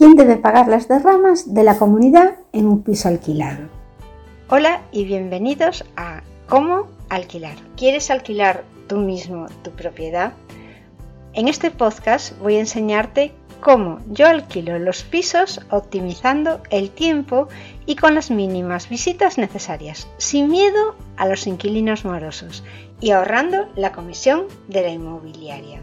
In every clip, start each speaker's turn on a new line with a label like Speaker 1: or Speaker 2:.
Speaker 1: ¿Quién debe pagar las derramas de la comunidad en un piso alquilado?
Speaker 2: Hola y bienvenidos a ¿Cómo alquilar? ¿Quieres alquilar tú mismo tu propiedad? En este podcast voy a enseñarte cómo yo alquilo los pisos optimizando el tiempo y con las mínimas visitas necesarias, sin miedo a los inquilinos morosos y ahorrando la comisión de la inmobiliaria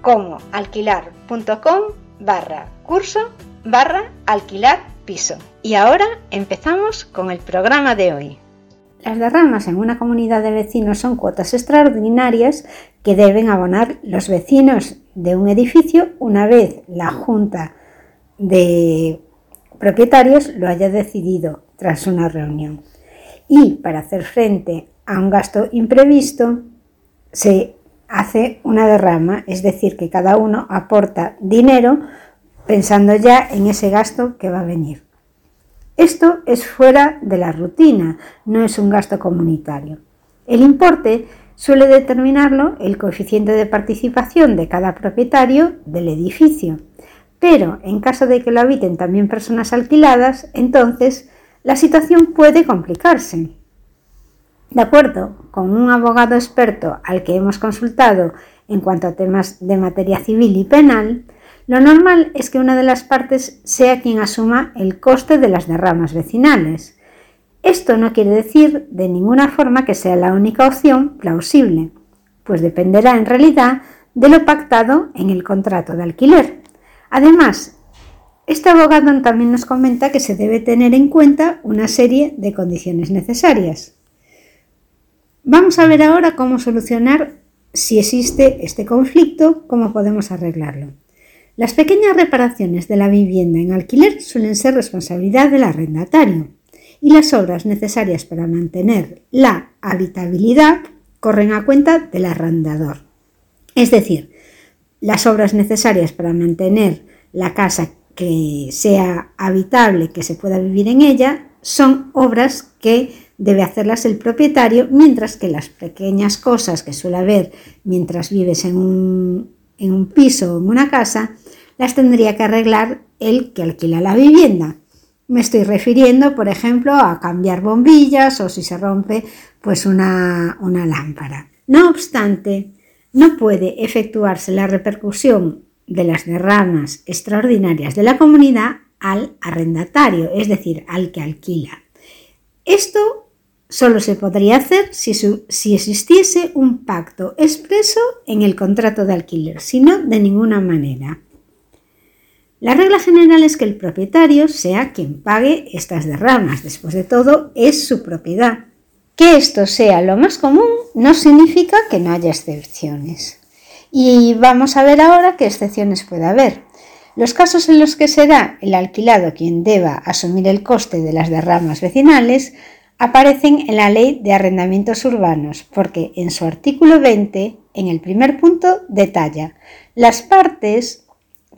Speaker 2: comoalquilar.com barra curso barra alquilar piso. Y ahora empezamos con el programa de hoy.
Speaker 1: Las derramas en una comunidad de vecinos son cuotas extraordinarias que deben abonar los vecinos de un edificio una vez la junta de propietarios lo haya decidido tras una reunión. Y para hacer frente a un gasto imprevisto, se hace una derrama, es decir, que cada uno aporta dinero pensando ya en ese gasto que va a venir. Esto es fuera de la rutina, no es un gasto comunitario. El importe suele determinarlo el coeficiente de participación de cada propietario del edificio, pero en caso de que lo habiten también personas alquiladas, entonces la situación puede complicarse. De acuerdo con un abogado experto al que hemos consultado en cuanto a temas de materia civil y penal, lo normal es que una de las partes sea quien asuma el coste de las derramas vecinales. Esto no quiere decir de ninguna forma que sea la única opción plausible, pues dependerá en realidad de lo pactado en el contrato de alquiler. Además, este abogado también nos comenta que se debe tener en cuenta una serie de condiciones necesarias. Vamos a ver ahora cómo solucionar si existe este conflicto, cómo podemos arreglarlo. Las pequeñas reparaciones de la vivienda en alquiler suelen ser responsabilidad del arrendatario y las obras necesarias para mantener la habitabilidad corren a cuenta del arrendador. Es decir, las obras necesarias para mantener la casa que sea habitable, que se pueda vivir en ella, son obras que debe hacerlas el propietario, mientras que las pequeñas cosas que suele haber mientras vives en un, en un piso o en una casa, las tendría que arreglar el que alquila la vivienda. Me estoy refiriendo, por ejemplo, a cambiar bombillas o si se rompe, pues una, una lámpara. No obstante, no puede efectuarse la repercusión de las derramas extraordinarias de la comunidad al arrendatario, es decir, al que alquila. Esto solo se podría hacer si, existiese un pacto expreso en el contrato de alquiler, si no, de ninguna manera. La regla general es que el propietario sea quien pague estas derramas. Después de todo, es su propiedad. Que esto sea lo más común no significa que no haya excepciones. Y vamos a ver ahora qué excepciones puede haber. Los casos en los que será el alquilado quien deba asumir el coste de las derramas vecinales aparecen en la Ley de Arrendamientos Urbanos, porque en su artículo 20, en el primer punto, detalla las partes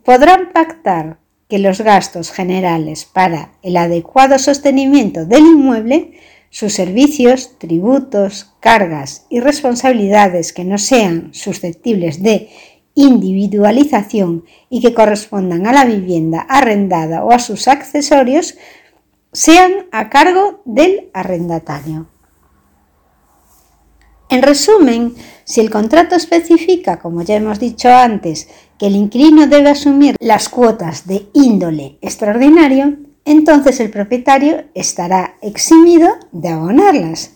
Speaker 1: podrán pactar que los gastos generales para el adecuado sostenimiento del inmueble, sus servicios, tributos, cargas y responsabilidades que no sean susceptibles de individualización y que correspondan a la vivienda arrendada o a sus accesorios sean a cargo del arrendatario. En resumen, si el contrato especifica, como ya hemos dicho antes, que el inquilino debe asumir las cuotas de índole extraordinario, entonces el propietario estará eximido de abonarlas.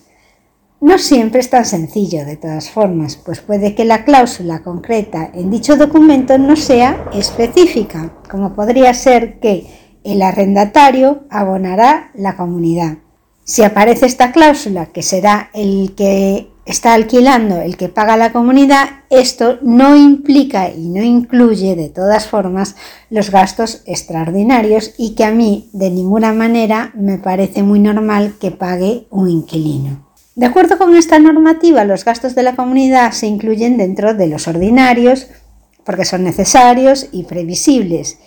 Speaker 1: No siempre es tan sencillo, de todas formas, pues puede que la cláusula concreta en dicho documento no sea específica, como podría ser que el arrendatario abonará la comunidad. Si aparece esta cláusula, que será el que está alquilando el que paga la comunidad, esto no implica y no incluye de todas formas los gastos extraordinarios y que a mí de ninguna manera me parece muy normal que pague un inquilino. De acuerdo con esta normativa, los gastos de la comunidad se incluyen dentro de los ordinarios porque son necesarios y previsibles.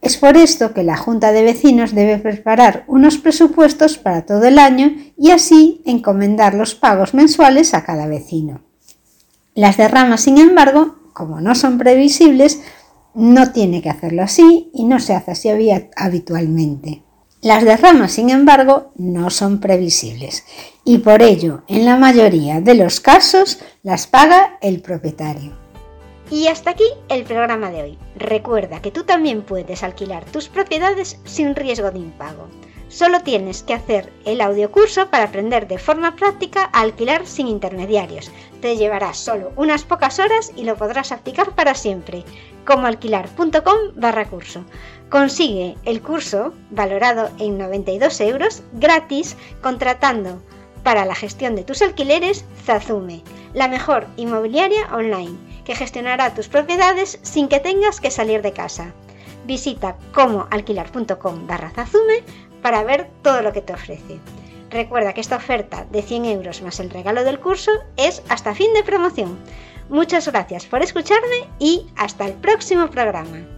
Speaker 1: Es por esto que la Junta de Vecinos debe preparar unos presupuestos para todo el año y así encomendar los pagos mensuales a cada vecino. Las derramas, sin embargo, como no son previsibles, no tiene que hacerlo así y no se hace así habitualmente. Las derramas, sin embargo, no son previsibles y por ello, en la mayoría de los casos, las paga el propietario.
Speaker 2: Y hasta aquí el programa de hoy. Recuerda que tú también puedes alquilar tus propiedades sin riesgo de impago. Solo tienes que hacer el audiocurso para aprender de forma práctica a alquilar sin intermediarios. Te llevará solo unas pocas horas y lo podrás aplicar para siempre. Como alquilar.com barra curso. Consigue el curso, valorado en 92 euros, gratis, contratando para la gestión de tus alquileres Zazume, la mejor inmobiliaria online, que gestionará tus propiedades sin que tengas que salir de casa. Visita comoalquilar.com barra Zazume para ver todo lo que te ofrece. Recuerda que esta oferta de 100 euros más el regalo del curso es hasta fin de promoción. Muchas gracias por escucharme y hasta el próximo programa.